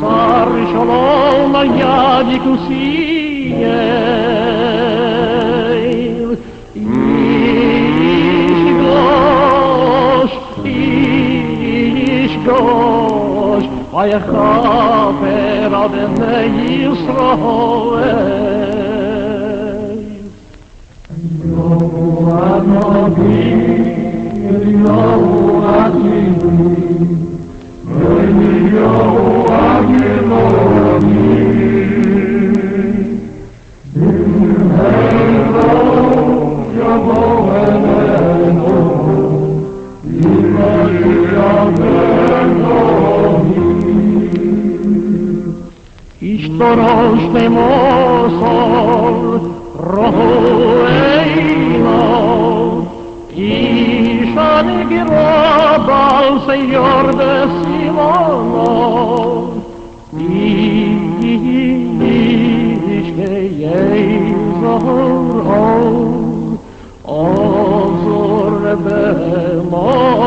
sarşol olma yadi kusiye มิ דוסט איש דוסט אויך האב ער אל denn די יעלסטה درشت مصر روح اینا ایشان گرا بال سیار دسیوانا ایش که ای زهر آن آزر به ما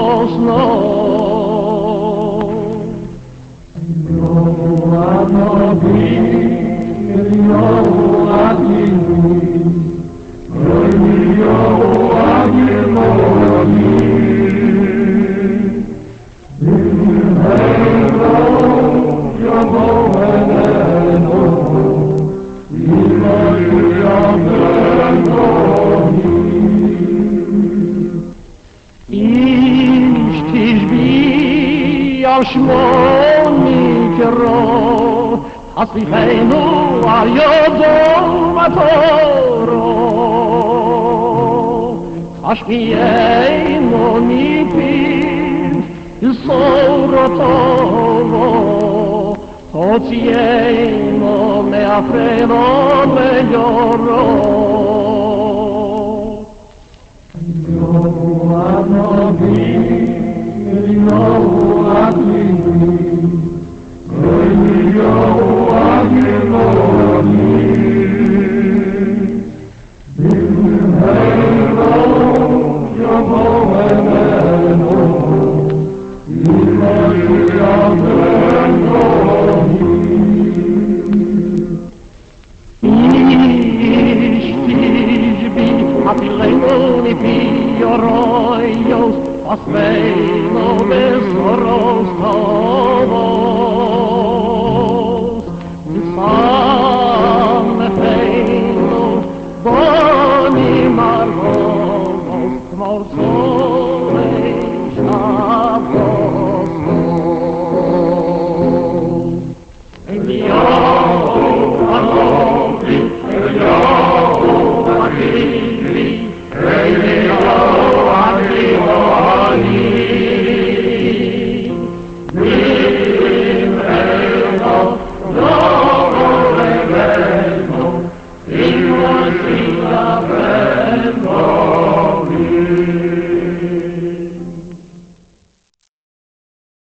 چشمانی که را تصریف نور یا ظلمت را عشقی ایمانی پیر صورت را تاتی ایمان افرنان یارا یا אין דובי פי אורוי אוס, אס פיינו בזוראוס טובוס. אין סם פיינו בוני מרובוס, כמו זו Worthy of praise.